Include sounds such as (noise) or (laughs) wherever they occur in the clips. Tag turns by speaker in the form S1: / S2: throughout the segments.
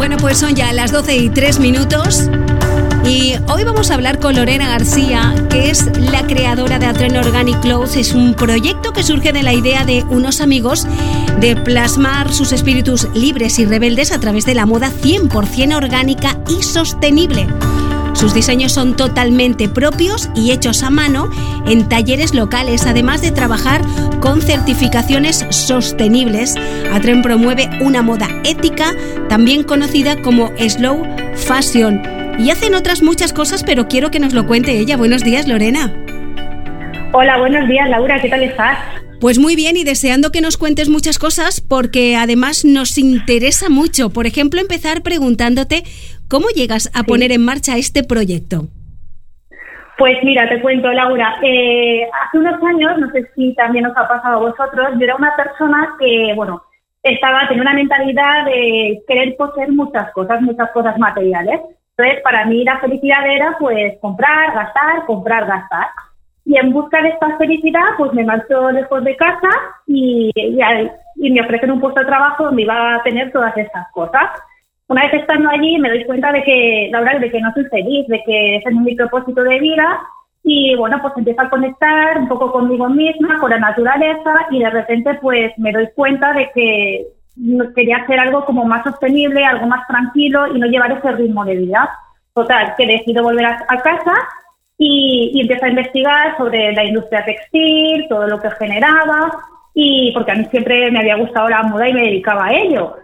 S1: Bueno, pues son ya las 12 y 3 minutos. Y hoy vamos a hablar con Lorena García, que es la creadora de Atren Organic Clothes. Es un proyecto que surge de la idea de unos amigos de plasmar sus espíritus libres y rebeldes a través de la moda 100% orgánica y sostenible. Sus diseños son totalmente propios y hechos a mano en talleres locales, además de trabajar con certificaciones sostenibles. Atren promueve una moda ética, también conocida como slow fashion. Y hacen otras muchas cosas, pero quiero que nos lo cuente ella. Buenos días, Lorena.
S2: Hola, buenos días, Laura. ¿Qué tal estás?
S1: Pues muy bien y deseando que nos cuentes muchas cosas porque además nos interesa mucho. Por ejemplo, empezar preguntándote cómo llegas a poner en marcha este proyecto.
S2: Pues mira, te cuento, Laura. Eh, hace unos años, no sé si también os ha pasado a vosotros, yo era una persona que, bueno, estaba, tenía una mentalidad de querer poseer muchas cosas, muchas cosas materiales. Entonces, para mí la felicidad era, pues, comprar, gastar, comprar, gastar. Y en busca de esta felicidad, pues me marcho lejos de casa y, y, me ofrecen un puesto de trabajo donde iba a tener todas estas cosas. Una vez estando allí me doy cuenta de que, Laura, de que no soy feliz, de que ese es mi propósito de vida y bueno, pues empiezo a conectar un poco conmigo misma, con la naturaleza y de repente pues me doy cuenta de que quería hacer algo como más sostenible, algo más tranquilo y no llevar ese ritmo de vida. Total, que decido volver a casa y, y empiezo a investigar sobre la industria textil, todo lo que generaba, y porque a mí siempre me había gustado la moda y me dedicaba a ello.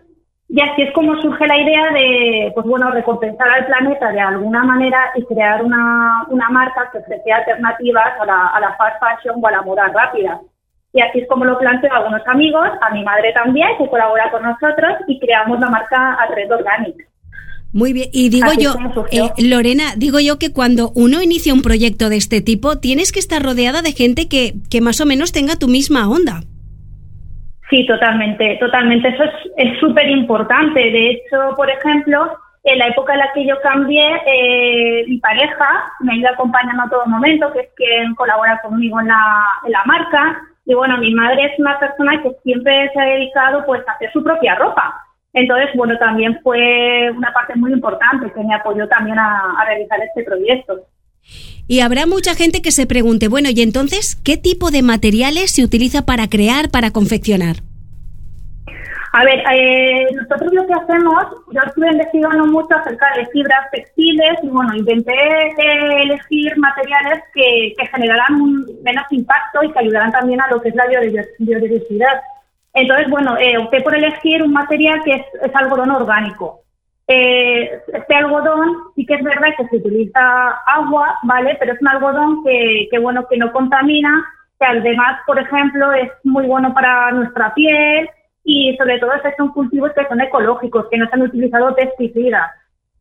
S2: Y así es como surge la idea de, pues bueno, recompensar al planeta de alguna manera y crear una, una marca que ofrece alternativas a la, a la fast fashion o a la moda rápida. Y así es como lo planteo a algunos amigos, a mi madre también, que colabora con nosotros, y creamos la marca Red Organic.
S1: Muy bien, y digo yo, eh, Lorena, digo yo que cuando uno inicia un proyecto de este tipo, tienes que estar rodeada de gente que, que más o menos tenga tu misma onda.
S2: Sí, totalmente, totalmente. Eso es súper importante. De hecho, por ejemplo, en la época en la que yo cambié, eh, mi pareja me ha ido acompañando a todo momento, que es quien colabora conmigo en la, en la marca. Y bueno, mi madre es una persona que siempre se ha dedicado pues a hacer su propia ropa. Entonces, bueno, también fue una parte muy importante que me apoyó también a, realizar este proyecto.
S1: Y habrá mucha gente que se pregunte, bueno, ¿y entonces qué tipo de materiales se utiliza para crear, para confeccionar?
S2: A ver, eh, nosotros lo que hacemos, yo estuve investigando mucho acerca de fibras textiles y bueno, intenté eh, elegir materiales que, que generaran menos impacto y que ayudaran también a lo que es la biodiversidad. Entonces, bueno, eh, opté por elegir un material que es, algodón orgánico. Eh, este algodón sí que es verdad que se utiliza agua, ¿vale? Pero es un algodón que, que, bueno, que no contamina, que además, por ejemplo, es muy bueno para nuestra piel y sobre todo son cultivos que son ecológicos, que no se han utilizado pesticidas.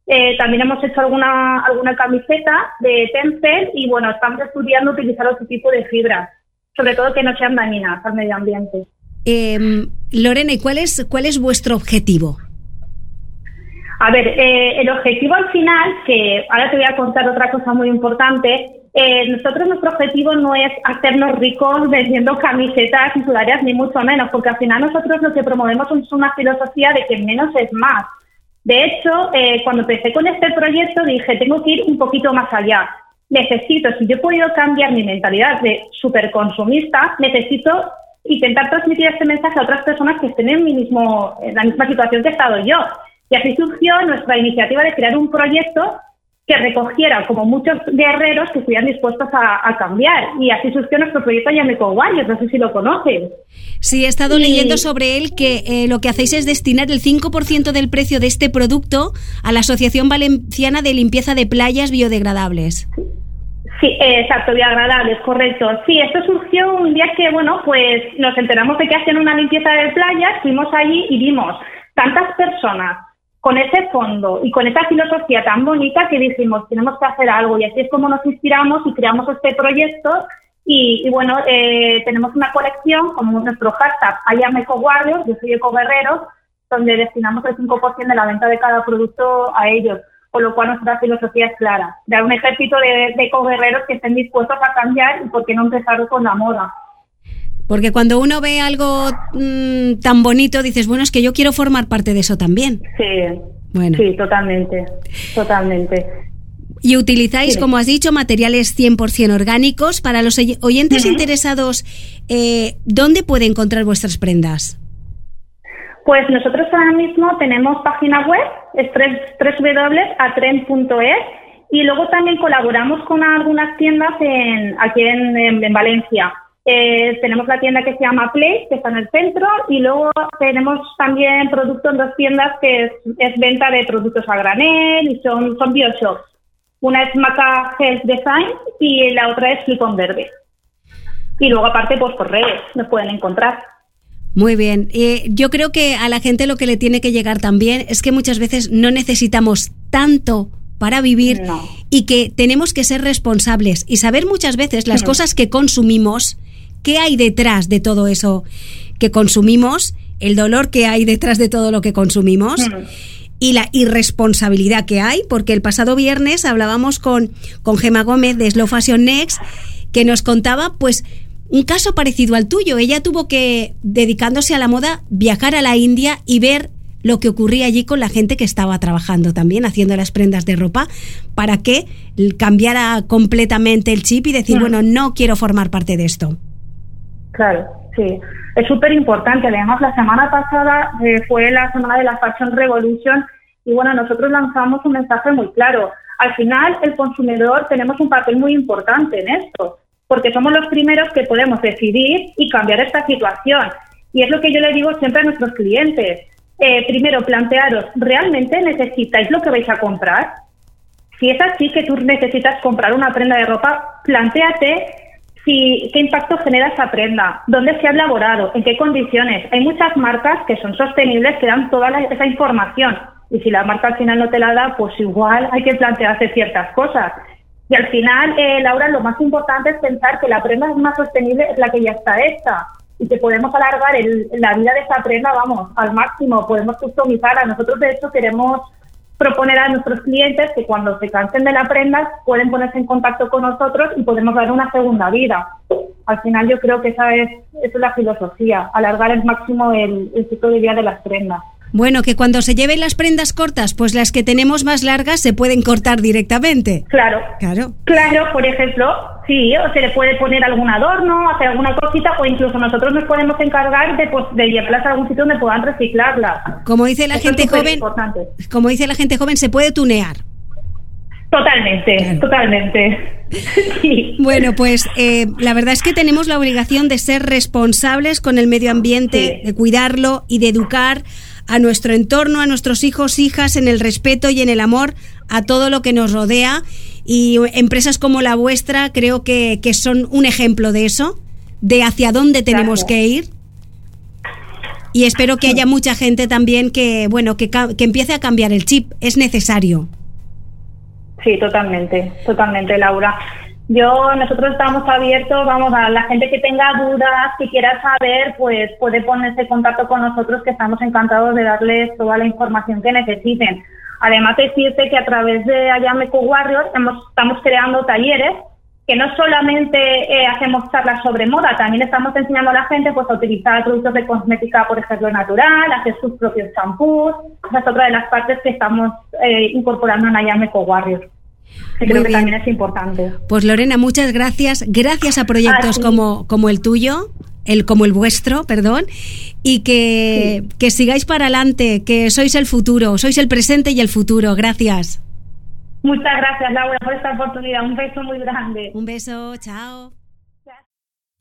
S2: Eh, también hemos hecho alguna, alguna camiseta de Tencel y bueno, estamos estudiando utilizar otro tipo de fibras, sobre todo que no sean dañinas al medio ambiente.
S1: Eh, Lorena, ¿y cuál es, cuál es vuestro objetivo?
S2: A ver, eh, el objetivo al final, que ahora te voy a contar otra cosa muy importante, eh, nosotros nuestro objetivo no es hacernos ricos vendiendo (laughs) camisetas y sudarias, ni mucho menos, porque al final nosotros lo que promovemos es una filosofía de que menos es más. De hecho, eh, cuando empecé con este proyecto dije, tengo que ir un poquito más allá. Necesito, si yo he podido cambiar mi mentalidad de superconsumista, necesito intentar transmitir este mensaje a otras personas que estén en, mi mismo, en la misma situación que he estado yo. Y así surgió nuestra iniciativa de crear un proyecto que recogiera como muchos guerreros que estuvieran dispuestos a, cambiar. Y así surgió nuestro proyecto Yameco Warriors, no sé si lo conocen.
S1: Sí, he estado leyendo sobre él que eh, lo que hacéis es destinar el 5% del precio de este producto a la Asociación Valenciana de Limpieza de Playas Biodegradables.
S2: Sí, exacto, biodegradables, correcto. Sí, esto surgió un día que, bueno, pues nos enteramos de que hacían una limpieza de playas, fuimos allí y vimos tantas personas con ese fondo y con esa filosofía tan bonita que dijimos, tenemos que hacer algo. Y así es como nos inspiramos y creamos este proyecto. Y, bueno, eh, tenemos una colección, como nuestro hashtag, I am Eco yo soy Eco Guerrero, donde destinamos el 5% de la venta de cada producto a ellos. Con lo cual nuestra filosofía es clara, dar un ejército de, de que estén dispuestos a cambiar y por qué no empezar con la moda.
S1: Porque cuando uno ve algo mm, tan bonito, dices, bueno, es que yo quiero formar parte de eso también.
S2: Sí, bueno. sí, totalmente, totalmente.
S1: Y utilizáis, como has dicho, materiales 100% orgánicos. Para los oyentes interesados, eh, ¿dónde puede encontrar vuestras prendas?
S2: Pues nosotros ahora mismo tenemos página web, es www.atren.es y luego también colaboramos con algunas tiendas en, aquí en Valencia. Eh, tenemos la tienda que se llama Play, que está en el centro, y luego tenemos también productos en dos tiendas que es, venta de productos a granel y son, son bioshops. Una es Maca Health Design y la otra es Flipon Verde. Y luego aparte, pues por redes nos pueden encontrar.
S1: Muy bien. Eh, yo creo que a la gente lo que le tiene que llegar también es que muchas veces no necesitamos tanto para vivir y que tenemos que ser responsables y saber muchas veces las cosas que consumimos ¿Qué hay detrás de todo eso que consumimos? El dolor que hay detrás de todo lo que consumimos. Y la irresponsabilidad que hay, porque el pasado viernes hablábamos con, con Gema Gómez de Slow Fashion Next, que nos contaba, pues, un caso parecido al tuyo. Ella tuvo que, dedicándose a la moda, viajar a la India y ver lo que ocurría allí con la gente que estaba trabajando también, haciendo las prendas de ropa, para que cambiara completamente el chip y decir, bueno, no quiero formar parte de esto.
S2: Claro, sí. Es súper importante. Además, la semana pasada eh, fue la semana de la Fashion Revolution y bueno, nosotros lanzamos un mensaje muy claro. Al final, el consumidor tenemos un papel muy importante en esto, porque somos los primeros que podemos decidir y cambiar esta situación. Y es lo que yo le digo siempre a nuestros clientes. Eh, primero, plantearos, ¿realmente necesitáis lo que vais a comprar? Si es así que tú necesitas comprar una prenda de ropa, planteate si, qué impacto genera esa prenda, dónde se ha elaborado, en qué condiciones. Hay muchas marcas que son sostenibles que dan toda esa información y si la marca al final no te la da, pues igual hay que plantearse ciertas cosas. Y al final, eh, Laura, lo más importante es pensar que la prenda más sostenible es la que ya está hecha y que podemos alargar el, la vida de esa prenda, vamos, al máximo, podemos customizarla. Nosotros, de hecho, queremos proponer a nuestros clientes que cuando se cansen de la prenda pueden ponerse en contacto con nosotros y podemos dar una segunda vida. Al final yo creo que esa es, esa es la filosofía, alargar al máximo el, el ciclo de vida de las prendas.
S1: Bueno, que cuando se lleven las prendas cortas, pues las que tenemos más largas se pueden cortar directamente.
S2: Claro. Claro. Claro, por ejemplo, sí, o se le puede poner algún adorno, hacer alguna cosita, o incluso nosotros nos podemos encargar de, pues, de llevarlas a algún sitio donde puedan reciclarlas.
S1: Como dice la gente joven, como dice la gente joven, se puede tunear.
S2: Totalmente, totalmente. (laughs)
S1: Bueno, pues eh, la verdad es que tenemos la obligación de ser responsables con el medio ambiente, de cuidarlo y de educar a nuestro entorno, a nuestros hijos, hijas, en el respeto y en el amor a todo lo que nos rodea. Y empresas como la vuestra creo que, son un ejemplo de eso, de hacia dónde tenemos que ir. Y espero que haya mucha gente también que, bueno, que, que empiece a cambiar el chip. Es necesario.
S2: Sí, totalmente, totalmente, Laura. Yo, nosotros estamos abiertos, vamos, a la gente que tenga dudas, que quiera saber, pues puede ponerse en contacto con nosotros, que estamos encantados de darles toda la información que necesiten. Además, decirte que a través de Ayameco Warrior hemos, estamos creando talleres que no solamente eh, hacemos charlas sobre moda, también estamos enseñando a la gente pues, a utilizar productos de cosmética, por ejemplo, natural, hacer sus propios champús. Esa es otra de las partes que estamos eh, incorporando en Ayameco Warrior. Que creo que también es importante.
S1: Pues Lorena, muchas gracias. Gracias a proyectos como, como el tuyo, el, como el vuestro, perdón, y que, que sigáis para adelante, que sois el futuro, sois el presente y el futuro. Gracias.
S2: Muchas gracias, Laura, por esta oportunidad. Un beso muy grande.
S1: Un beso, chao.